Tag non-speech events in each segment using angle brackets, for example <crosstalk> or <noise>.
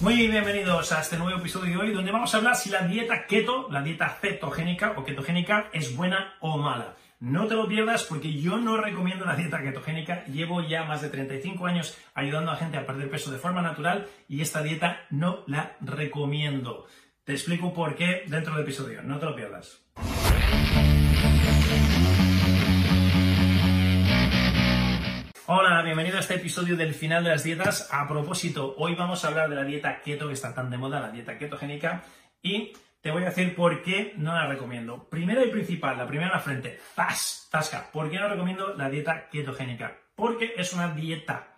Muy bienvenidos a este nuevo episodio de hoy donde vamos a hablar si la dieta keto, la dieta cetogénica o ketogénica es buena o mala. No te lo pierdas porque yo no recomiendo la dieta ketogénica. Llevo ya más de 35 años ayudando a gente a perder peso de forma natural y esta dieta no la recomiendo. Te explico por qué dentro del episodio. No te lo pierdas. Hola, bienvenido a este episodio del final de las dietas. A propósito, hoy vamos a hablar de la dieta keto que está tan de moda, la dieta ketogénica, y te voy a decir por qué no la recomiendo. Primero y principal, la primera en la frente, ¡tas! Tasca. ¿Por qué no recomiendo la dieta ketogénica? Porque es una dieta.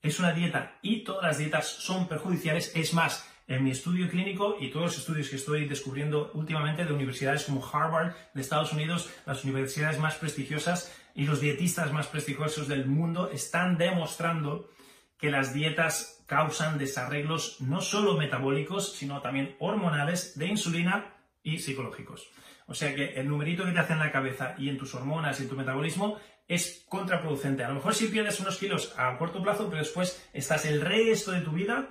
Es una dieta y todas las dietas son perjudiciales. Es más, en mi estudio clínico y todos los estudios que estoy descubriendo últimamente de universidades como Harvard de Estados Unidos, las universidades más prestigiosas y los dietistas más prestigiosos del mundo están demostrando que las dietas causan desarreglos no solo metabólicos, sino también hormonales, de insulina y psicológicos. O sea que el numerito que te hace en la cabeza y en tus hormonas y en tu metabolismo es contraproducente. A lo mejor si pierdes unos kilos a corto plazo, pero después estás el resto de tu vida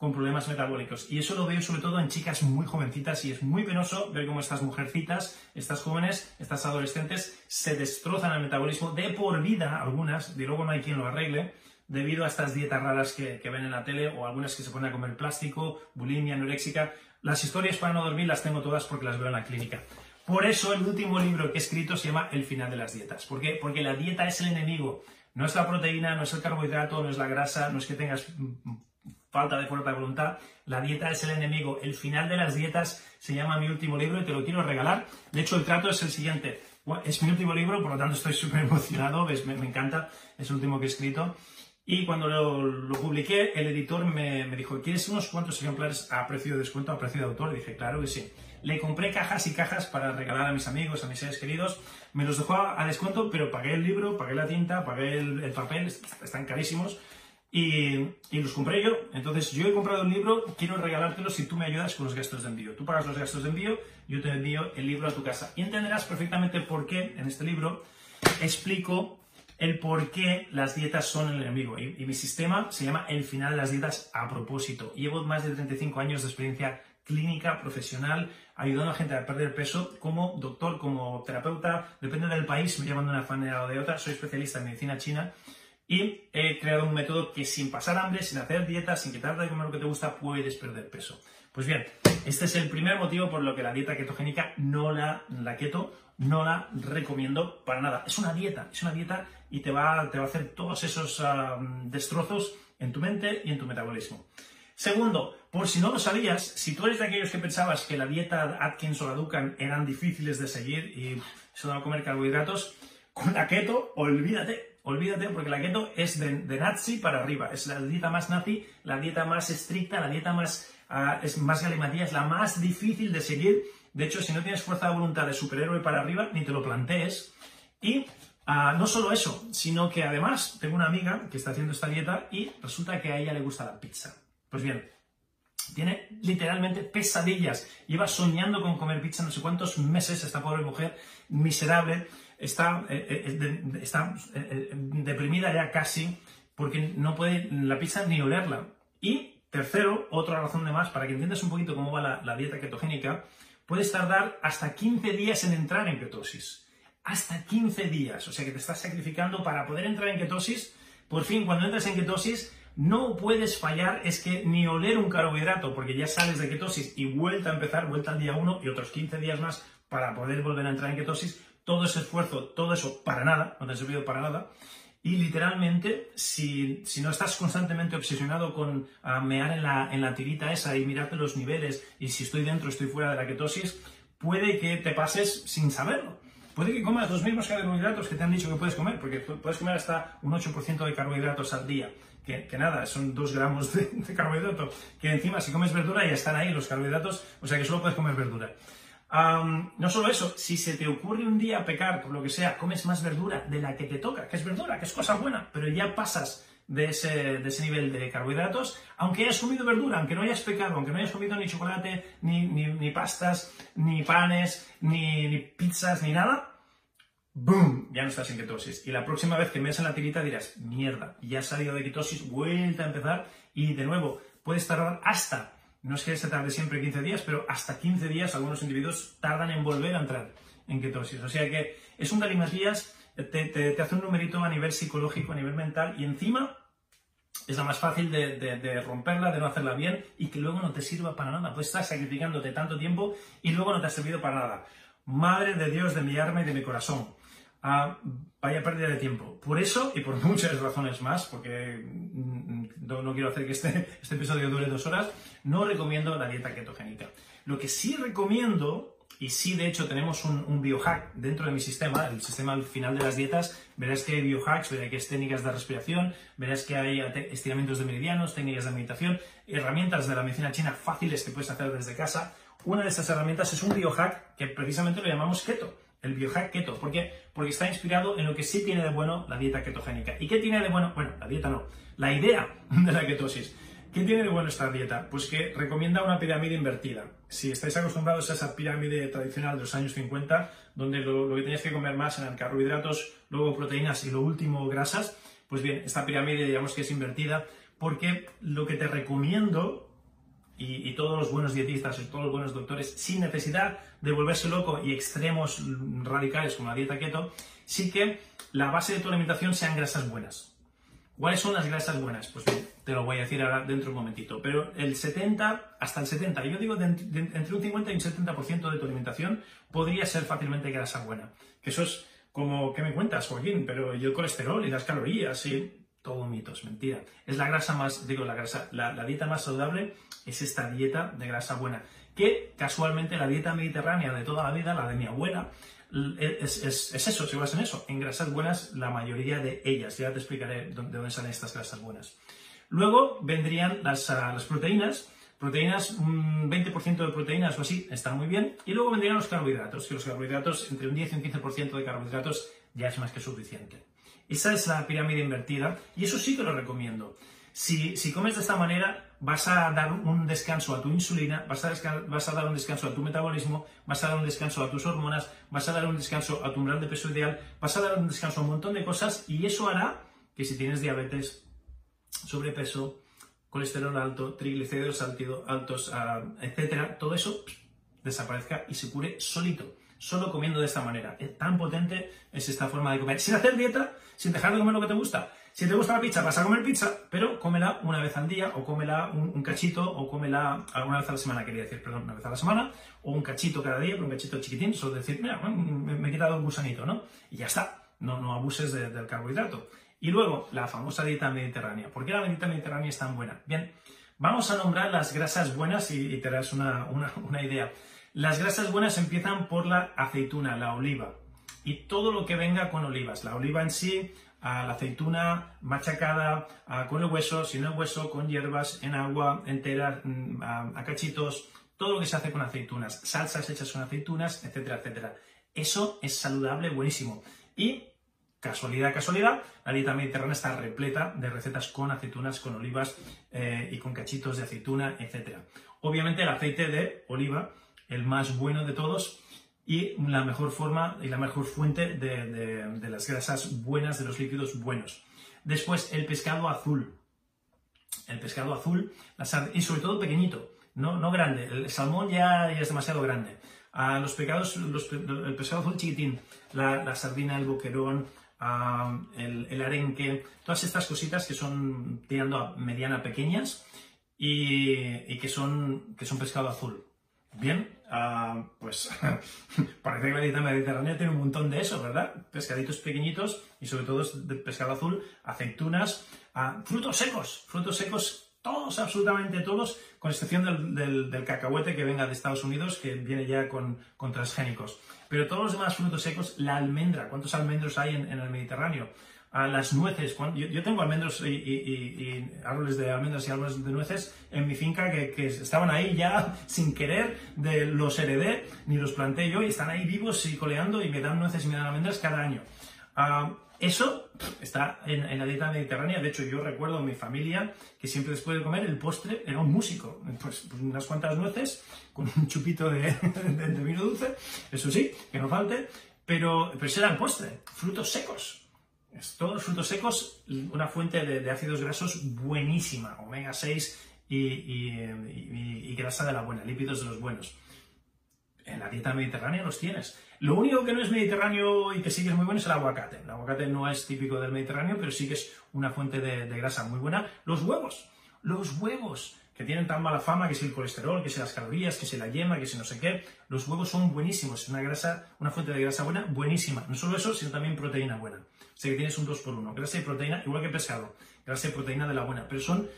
con problemas metabólicos. Y eso lo veo sobre todo en chicas muy jovencitas y es muy penoso ver cómo estas mujercitas, estas jóvenes, estas adolescentes se destrozan el metabolismo de por vida, algunas, de luego no hay quien lo arregle, debido a estas dietas raras que, ven en la tele o algunas que se ponen a comer plástico, bulimia, anoréxica. Las historias para no dormir las tengo todas porque las veo en la clínica. Por eso el último libro que he escrito se llama El final de las dietas. ¿Por qué? Porque la dieta es el enemigo. No es la proteína, no es el carbohidrato, no es la grasa, no es que tengas falta de fuerza de voluntad. La dieta es el enemigo. El final de las dietas se llama mi último libro y te lo quiero regalar. De hecho, el trato es el siguiente. Es mi último libro, por lo tanto estoy <laughs> súper emocionado, me, me, encanta, es el último que he escrito. Y cuando lo, publiqué, el editor me, me, dijo, ¿quieres unos cuantos ejemplares a precio de descuento, a precio de autor? Y dije, claro que sí. Le compré cajas y cajas para regalar a mis amigos, a mis seres queridos. Me los dejó a, descuento, pero pagué el libro, pagué la tinta, pagué el, el papel, están carísimos. Y, los compré yo. Entonces, yo he comprado un libro, quiero regalártelo si tú me ayudas con los gastos de envío. Tú pagas los gastos de envío, yo te envío el libro a tu casa. Y entenderás perfectamente por qué en este libro explico el por qué las dietas son el enemigo. Y, y mi sistema se llama El final de las dietas a propósito. Llevo más de 35 años de experiencia clínica, profesional, ayudando a gente a perder peso como doctor, como terapeuta, depende del país, me llaman de una manera o de otra, soy especialista en medicina china y he creado un método que sin pasar hambre, sin hacer dieta, sin quitarte de comer lo que te gusta, puedes perder peso. Pues bien, este es el primer motivo por lo que la dieta ketogénica no la, keto, no la recomiendo para nada. Es una dieta, es una dieta y te va, te va a hacer todos esos destrozos en tu mente y en tu metabolismo. Segundo, por si no lo sabías, si tú eres de aquellos que pensabas que la dieta Atkins o la Dukan eran difíciles de seguir y se a comer carbohidratos, con la keto, olvídate, Olvídate porque la keto es de, nazi para arriba. Es la dieta más nazi, la dieta más estricta, la dieta más, uh, es más galimatía, es la más difícil de seguir. De hecho, si no tienes fuerza de voluntad de superhéroe para arriba, ni te lo plantees. Y uh, no solo eso, sino que además tengo una amiga que está haciendo esta dieta y resulta que a ella le gusta la pizza. Pues bien, tiene literalmente pesadillas. Lleva soñando con comer pizza no sé cuántos meses esta pobre mujer miserable está, eh, eh, está eh, deprimida ya casi porque no puede la pizza ni olerla. Y tercero, otra razón de más, para que entiendas un poquito cómo va la, dieta ketogénica, puedes tardar hasta 15 días en entrar en ketosis. Hasta 15 días. O sea que te estás sacrificando para poder entrar en ketosis. Por fin, cuando entras en ketosis, no puedes fallar, es que ni oler un carbohidrato, porque ya sales de ketosis y vuelta a empezar, vuelta al día 1 y otros 15 días más para poder volver a entrar en ketosis, todo ese esfuerzo, todo eso para nada, no te ha servido para nada. Y literalmente, si, si no estás constantemente obsesionado con mear en la, en la tirita esa y mirarte los niveles y si estoy dentro, estoy fuera de la ketosis, puede que te pases sin saberlo. Puede que comas los mismos carbohidratos que te han dicho que puedes comer, porque puedes comer hasta un 8% de carbohidratos al día. Que, nada, son 2 gramos de, de, carbohidrato. Que encima, si comes verdura, ya están ahí los carbohidratos, o sea que solo puedes comer verdura. No solo eso, si se te ocurre un día pecar por lo que sea, comes más verdura de la que te toca, que es verdura, que es cosa buena, pero ya pasas de ese, nivel de carbohidratos, aunque hayas comido verdura, aunque no hayas pecado, aunque no hayas comido ni chocolate, ni, ni, pastas, ni panes, ni, pizzas, ni nada, ¡boom! Ya no estás en ketosis. Y la próxima vez que me en la tirita dirás, mierda, ya has salido de ketosis, vuelta a empezar, y de nuevo, puedes tardar hasta, no es que se tarde siempre 15 días, pero hasta 15 días algunos individuos tardan en volver a entrar en ketosis. O sea que es un galimatías, te, te, te hace un numerito a nivel psicológico, a nivel mental, y encima es la más fácil de, romperla, de no hacerla bien y que luego no te sirva para nada. Pues estás sacrificándote tanto tiempo y luego no te ha servido para nada. Madre de Dios de mi arma y de mi corazón. Ah, vaya pérdida de tiempo. Por eso y por <laughs> muchas razones más, porque mm, no, quiero hacer que este, <laughs> este episodio dure dos horas, no recomiendo la dieta ketogénica. Lo que sí recomiendo y sí, de hecho, tenemos un, biohack dentro de mi sistema, el sistema al final de las dietas. Verás que hay biohacks, verás que hay técnicas de respiración, verás que hay estiramientos de meridianos, técnicas de meditación, herramientas de la medicina china fáciles que puedes hacer desde casa. Una de estas herramientas es un biohack que precisamente lo llamamos keto. El biohack keto. ¿Por qué? Porque está inspirado en lo que sí tiene de bueno la dieta ketogénica. ¿Y qué tiene de bueno? Bueno, la dieta no. La idea <laughs> de la ketosis. ¿Qué tiene de bueno esta dieta? Pues que recomienda una pirámide invertida. Si estáis acostumbrados a esa pirámide tradicional de los años 50, donde lo, que tenías que comer más eran carbohidratos, luego proteínas y lo último grasas, pues bien, esta pirámide digamos que es invertida porque lo que te recomiendo y, y, todos los buenos dietistas y todos los buenos doctores, sin necesidad de volverse loco y extremos radicales como la dieta keto, sí que la base de tu alimentación sean grasas buenas. ¿Cuáles son las grasas buenas? Pues bien, te lo voy a decir ahora dentro de un momentito. Pero el 70, hasta el 70, yo digo entre un 50 y un 70% de tu alimentación podría ser fácilmente grasa buena. Que eso es como, ¿qué me cuentas, Joaquín? Pero yo el colesterol y las calorías y todo mitos, mentira. Es la grasa más, digo, la grasa, la, dieta más saludable es esta dieta de grasa buena. Que casualmente la dieta mediterránea de toda la vida, la de mi abuela, es, eso, se basa en eso, en grasas buenas, la mayoría de ellas. Ya te explicaré de dónde salen estas grasas buenas. Luego vendrían las, ah, las proteínas. Proteínas, un 20% de proteínas o así, está muy bien. Y luego vendrían los carbohidratos, que los carbohidratos, entre un 10 y un 15% de carbohidratos ya es más que suficiente. Esa es la pirámide invertida y eso sí que lo recomiendo. Si, si comes de esta manera, vas a dar un descanso a tu insulina, vas a, vas a, dar un descanso a tu metabolismo, vas a dar un descanso a tus hormonas, vas a dar un descanso a tu umbral de peso ideal, vas a dar un descanso a un montón de cosas y eso hará que si tienes diabetes, sobrepeso, colesterol alto, triglicéridos altos, ah, etcétera, todo eso desaparezca y se cure solito, solo comiendo de esta manera. Es tan potente es esta forma de comer, sin hacer dieta, sin dejar de comer lo que te gusta, si te gusta la pizza, vas a comer pizza, pero cómela una vez al día, o cómela un, cachito, o cómela alguna vez a la semana, quería decir, perdón, una vez a la semana, o un cachito cada día, pero un cachito chiquitín, solo decir, mira, me, he quitado un gusanito, ¿no? Y ya está, no, no abuses del carbohidrato. Y luego, la famosa dieta mediterránea. ¿Por qué la dieta mediterránea es tan buena? Bien, vamos a nombrar las grasas buenas y, te darás una, una idea. Las grasas buenas empiezan por la aceituna, la oliva, y todo lo que venga con olivas. La oliva en sí, a la aceituna machacada con el hueso, sin el hueso, con hierbas, en agua, entera, mm, a, cachitos, todo lo que se hace con aceitunas, salsas hechas con aceitunas, etcétera, etcétera. Eso es saludable, buenísimo. Y, casualidad, casualidad, la dieta mediterránea está repleta de recetas con aceitunas, con olivas eh, y con cachitos de aceituna, etcétera. Obviamente el aceite de oliva, el más bueno de todos, y la mejor forma y la mejor fuente de, las grasas buenas, de los líquidos buenos. Después, el pescado azul. El pescado azul, y sobre todo pequeñito, no, no grande. El salmón ya, es demasiado grande. a los pecados, el pescado azul chiquitín, la, sardina, el boquerón, el, arenque, todas estas cositas que son tirando a mediana pequeñas y, que, son, que son pescado azul. Bien, ah, pues <laughs> parece que la dieta mediterránea tiene un montón de eso, ¿verdad? Pescaditos pequeñitos y sobre todo de pescado azul, aceitunas, ah, frutos secos, frutos secos todos, absolutamente todos, con excepción del, cacahuete que venga de Estados Unidos, que viene ya con, transgénicos. Pero todos los demás frutos secos, la almendra, ¿cuántos almendros hay en, el Mediterráneo? A las nueces, yo, tengo almendros y, árboles de almendras y árboles de nueces en mi finca que, estaban ahí ya <laughs> sin querer, de, los heredé, ni los planté yo, y están ahí vivos y coleando y me dan nueces y me dan almendras cada año. Ah, eso está en, la dieta mediterránea. De hecho, yo recuerdo a mi familia que siempre después de comer el postre era un músico. Pues, pues unas cuantas nueces con un chupito de, <laughs> vino dulce, eso sí, que no falte, pero, pero ese era el postre. Frutos secos. Todos los frutos secos, una fuente de, ácidos grasos buenísima, omega 6 y grasa de la buena, lípidos de los buenos en la dieta mediterránea los tienes. Lo único que no es mediterráneo y que sí que es muy bueno es el aguacate. El aguacate no es típico del Mediterráneo, pero sí que es una fuente de, grasa muy buena. Los huevos, los huevos, que tienen tan mala fama, que si el colesterol, que si las calorías, que si la yema, que si no sé qué. Los huevos son buenísimos, es una grasa, una fuente de grasa buena, buenísima. No solo eso, sino también proteína buena. O sea que tienes un 2 por 1 grasa y proteína, igual que pescado, grasa y proteína de la buena, pero son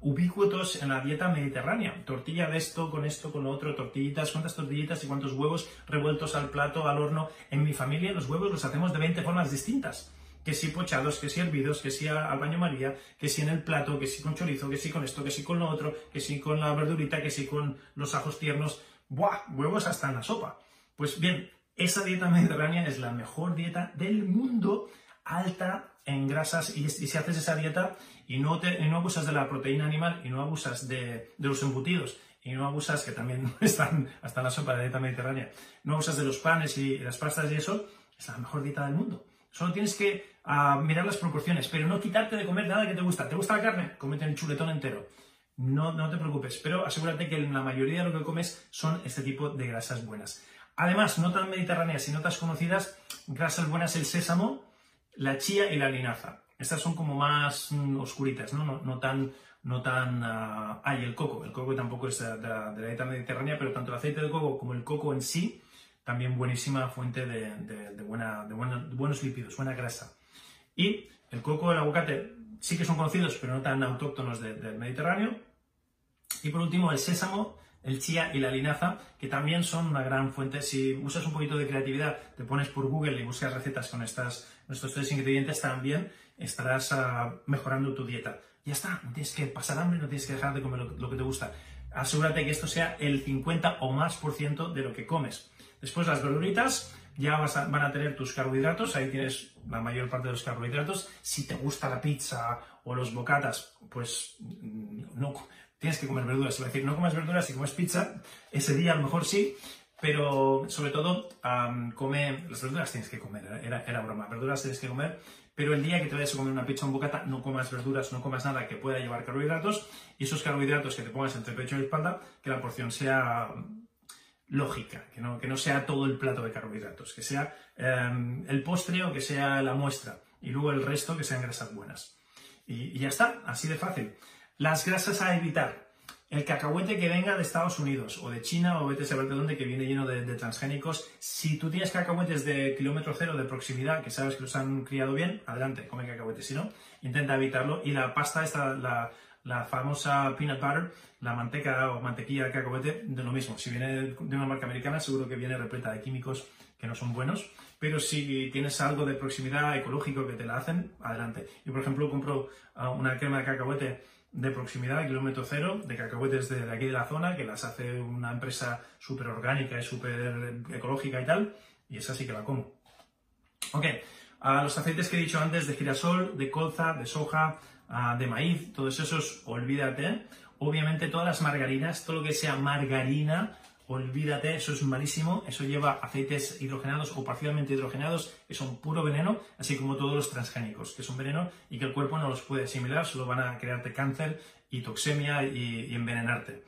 ubicuotos en la dieta mediterránea. Tortilla de esto, con esto, con lo otro, tortillitas, cuántas tortillitas y cuántos huevos revueltos al plato, al horno. En mi familia los huevos los hacemos de 20 formas distintas. Que si pochados, que si hervidos, que si al baño María, que si en el plato, que si con chorizo, que si con esto, que si con lo otro, que si con la verdurita, que si con los ajos tiernos. ¡Buah! Huevos hasta en la sopa. Pues bien, esa dieta mediterránea es la mejor dieta del mundo alta en grasas y, si haces esa dieta y no, abusas de la proteína animal y no abusas de, los embutidos y no abusas, que también <laughs> están hasta en la sopa de dieta mediterránea, no abusas de los panes y las pastas y eso, es la mejor dieta del mundo. Solo tienes que ah, mirar las proporciones, pero no quitarte de comer nada que te gusta. ¿Te gusta la carne? Comete el chuletón entero. No, no te preocupes, pero asegúrate que la mayoría de lo que comes son este tipo de grasas buenas. Además, no tan mediterráneas, sino tan conocidas, grasas buenas el sésamo, la chía y la linaza. Estas son como más mm, oscuritas, ¿no? No, tan... No tan ah, el coco. El coco tampoco es de, la, dieta mediterránea, pero tanto el aceite de coco como el coco en sí, también buenísima fuente de, buena, de buenos lípidos, buena grasa. Y el coco el aguacate sí que son conocidos, pero no tan autóctonos del Mediterráneo. Y por último, el sésamo el chía y la linaza, que también son una gran fuente. Si usas un poquito de creatividad, te pones por Google y buscas recetas con estas, estos tres ingredientes, también estarás ah, mejorando tu dieta. Ya está, no tienes que pasar hambre, no tienes que dejar de comer lo, que te gusta. Asegúrate que esto sea el 50 o más por ciento de lo que comes. Después las verduritas ya van a tener tus carbohidratos, ahí tienes la mayor parte de los carbohidratos. Si te gusta la pizza o los bocatas, pues mm, no, tienes que comer verduras. Es decir, no comes verduras si comes pizza, ese día a lo mejor sí, pero sobre todo come, las verduras tienes que comer, era, era broma, verduras tienes que comer, pero el día que te vayas a comer una pizza o un bocata, no comas verduras, no comas nada que pueda llevar carbohidratos, y esos carbohidratos que te pongas entre pecho y espalda, que la porción sea lógica, que no, que no sea todo el plato de carbohidratos, que sea em, el postre o que sea la muestra, y luego el resto que sean grasas buenas. Y, ya está, así de fácil. Las grasas a evitar. El cacahuete que venga de Estados Unidos o de China o vete a saber de dónde, que viene lleno de, transgénicos. Si tú tienes cacahuetes de kilómetro cero de proximidad, que sabes que los han criado bien, adelante, come cacahuetes. Si no, intenta evitarlo. Y la pasta esta, la, famosa peanut butter, la manteca o mantequilla de cacahuete, de lo mismo. Si viene de una marca americana, seguro que viene repleta de químicos que no son buenos. Pero si tienes algo de proximidad ecológico que te la hacen, adelante. Yo, por ejemplo, compro ah, una crema de cacahuete de proximidad, kilómetro cero, de cacahuetes de, aquí de la zona, que las hace una empresa súper orgánica y súper ecológica y tal, y esa sí que la como. Ok, a los aceites que he dicho antes de girasol, de colza, de soja, de maíz, todos esos, olvídate. Obviamente todas las margarinas, todo lo que sea margarina, olvídate, eso es malísimo, eso lleva aceites hidrogenados o parcialmente hidrogenados, que son puro veneno, así como todos los transgénicos, que son veneno y que el cuerpo no los puede asimilar, solo van a crearte cáncer y toxemia y, envenenarte.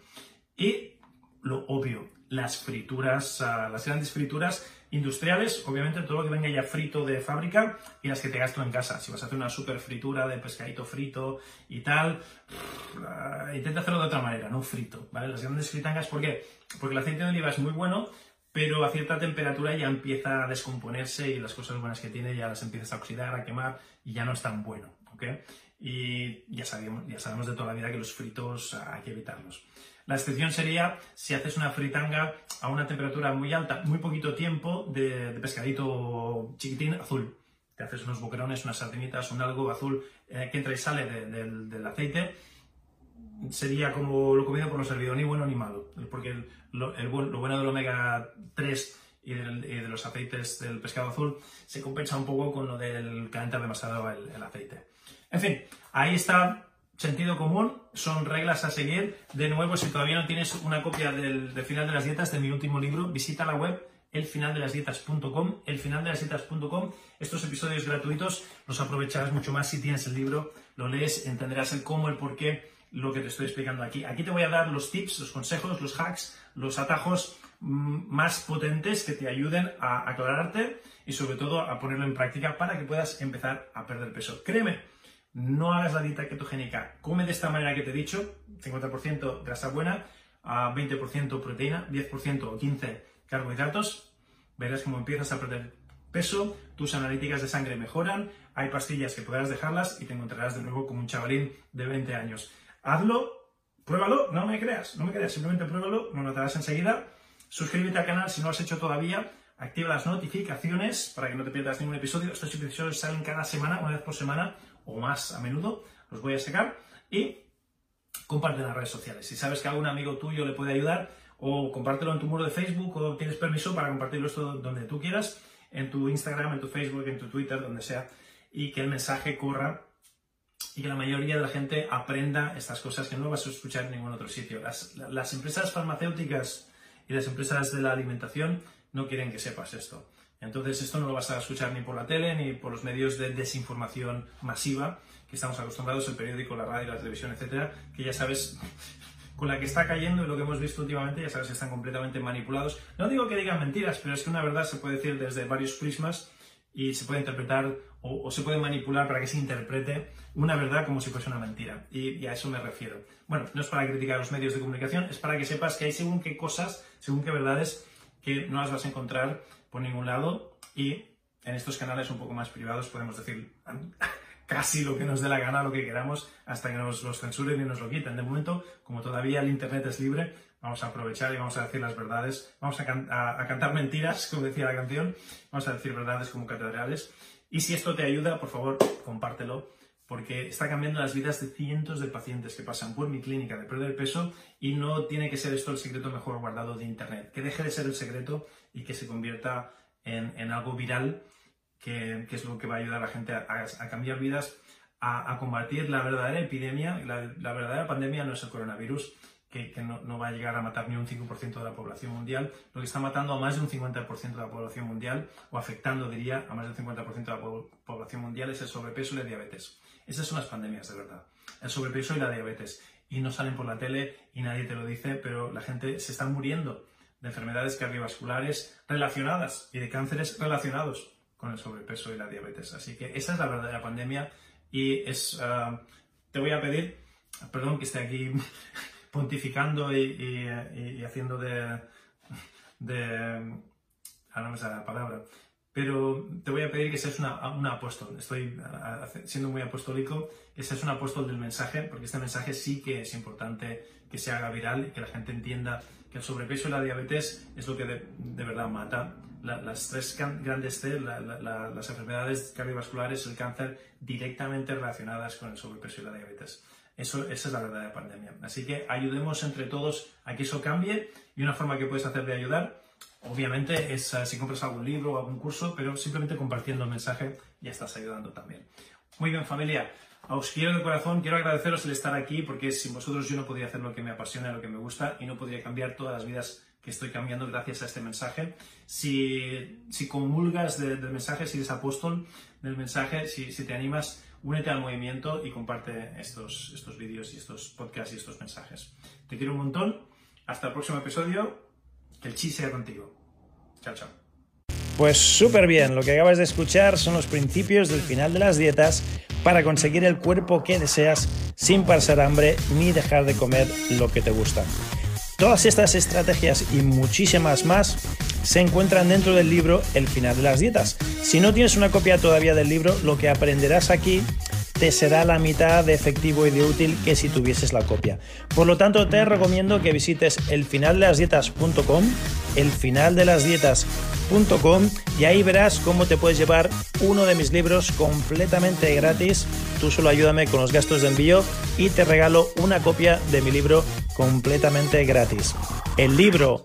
Y lo obvio, las frituras, ah, las grandes frituras industriales, obviamente todo lo que venga ya frito de fábrica y las que te gasto en casa. Si vas a hacer una super fritura de pescadito frito y tal, intenta hacerlo de otra manera, no frito, ¿vale? Las grandes fritangas, ¿por qué? Porque el aceite de oliva es muy bueno, pero a cierta temperatura ya empieza a descomponerse y las cosas buenas que tiene ya las empiezas a oxidar, a quemar y ya no es tan bueno, ¿ok? y ya sabemos, ya sabemos de toda la vida que los fritos hay que evitarlos. La excepción sería si haces una fritanga a una temperatura muy alta, muy poquito tiempo, de, pescadito chiquitín azul. Te haces unos boquerones, unas sardinitas, un algo azul eh, que entra y sale del aceite. Sería como lo comido por no servido, ni bueno ni malo. Porque lo, bueno del omega 3 y, de los aceites del pescado azul se compensa un poco con lo del calentar demasiado el aceite. En fin, ahí está sentido común, son reglas a seguir. De nuevo, si todavía no tienes una copia del, final de las dietas de mi último libro, visita la web elfinaldelasdietas.com, elfinaldelasdietas.com. Estos episodios gratuitos los aprovecharás mucho más si tienes el libro, lo lees, entenderás el cómo, el por qué, lo que te estoy explicando aquí. Aquí te voy a dar los tips, los consejos, los hacks, los atajos mm, más potentes que te ayuden a aclararte y sobre todo a ponerlo en práctica para que puedas empezar a perder peso. Créeme, no hagas la dieta ketogénica, come de esta manera que te he dicho, 50% grasa buena, a 20% proteína, 10% o 15% carbohidratos, verás cómo empiezas a perder peso, tus analíticas de sangre mejoran, hay pastillas que podrás dejarlas y te encontrarás de nuevo como un chavalín de 20 años. Hazlo, pruébalo, no me creas, no me creas, simplemente pruébalo, lo notarás enseguida. Suscríbete al canal si no lo has hecho todavía, activa las notificaciones para que no te pierdas ningún episodio. Estos episodios salen cada semana, una vez por semana, o más a menudo, los voy a sacar y comparte en las redes sociales. Si sabes que algún amigo tuyo le puede ayudar, o compártelo en tu muro de Facebook, o tienes permiso para compartirlo donde tú quieras, en tu Instagram, en tu Facebook, en tu Twitter, donde sea, y que el mensaje corra y que la mayoría de la gente aprenda estas cosas que no vas a escuchar en ningún otro sitio. Las empresas farmacéuticas y las empresas de la alimentación no quieren que sepas esto. Entonces esto no lo vas a escuchar ni por la tele ni por los medios de desinformación masiva que estamos acostumbrados, el periódico, la radio, la televisión, etcétera, que ya sabes <laughs> con la que está cayendo y lo que hemos visto últimamente, ya sabes que están completamente manipulados. No digo que digan mentiras, pero es que una verdad se puede decir desde varios prismas y se puede interpretar o, se puede manipular para que se interprete una verdad como si fuese una mentira. Y, y, a eso me refiero. Bueno, no es para criticar los medios de comunicación, es para que sepas que hay según qué cosas, según qué verdades que no las vas a encontrar por ningún lado y en estos canales un poco más privados podemos decir <laughs> casi lo que nos dé la gana, lo que queramos, hasta que nos los censuren y nos lo quiten. De momento, como todavía el Internet es libre, vamos a aprovechar y vamos a decir las verdades, vamos a, cantar mentiras, como decía la canción, vamos a decir verdades como catedrales. Y si esto te ayuda, por favor, compártelo, porque está cambiando las vidas de cientos de pacientes que pasan por mi clínica de perder peso y no tiene que ser esto el secreto mejor guardado de Internet. Que deje de ser el secreto y que se convierta en, algo viral, que, es lo que va a ayudar a la gente a, cambiar vidas, a, combatir la verdadera epidemia. La, verdadera pandemia no es el coronavirus, que, no, va a llegar a matar ni un 5% de la población mundial, lo que está matando a más de un 50% de la población mundial, o afectando, diría, a más del 50% de la población mundial, es el sobrepeso y la diabetes. Esas son las pandemias de verdad, el sobrepeso y la diabetes. Y no salen por la tele y nadie te lo dice, pero la gente se está muriendo de enfermedades cardiovasculares relacionadas y de cánceres relacionados con el sobrepeso y la diabetes. Así que esa es la verdadera pandemia y es, ah, te voy a pedir, perdón que esté aquí <laughs> pontificando y, haciendo de, de, ahora no me sale la palabra, pero te voy a pedir que seas una, un apóstol. Estoy siendo muy apostólico, que seas un apóstol del mensaje, porque este mensaje sí que es importante que se haga viral y que la gente entienda que el sobrepeso y la diabetes es lo que de, verdad mata. las tres grandes C, las enfermedades cardiovasculares, el cáncer, directamente relacionadas con el sobrepeso y la diabetes. Eso, esa es la verdadera pandemia. Así que ayudemos entre todos a que eso cambie y una forma que puedes hacer de ayudar Obviamente es eh, si compras algún libro o algún curso, pero simplemente compartiendo el mensaje ya estás ayudando también. Muy bien familia, os quiero de corazón, quiero agradeceros el estar aquí porque sin vosotros yo no podría hacer lo que me apasiona, lo que me gusta y no podría cambiar todas las vidas que estoy cambiando gracias a este mensaje. Si, si comulgas del mensaje, si eres apóstol del mensaje, si, si, te animas, únete al movimiento y comparte estos, estos vídeos y estos podcasts y estos mensajes. Te quiero un montón. Hasta el próximo episodio. Que el chi sea contigo. Chao, chao. Pues súper bien, lo que acabas de escuchar son los principios del final de las dietas para conseguir el cuerpo que deseas sin pasar hambre ni dejar de comer lo que te gusta. Todas estas estrategias y muchísimas más se encuentran dentro del libro El final de las dietas. Si no tienes una copia todavía del libro, lo que aprenderás aquí te será la mitad de efectivo y de útil que si tuvieses la copia. Por lo tanto, te recomiendo que visites elfinaldelasdietas.com, elfinaldelasdietas.com y ahí verás cómo te puedes llevar uno de mis libros completamente gratis. Tú solo ayúdame con los gastos de envío y te regalo una copia de mi libro completamente gratis. El libro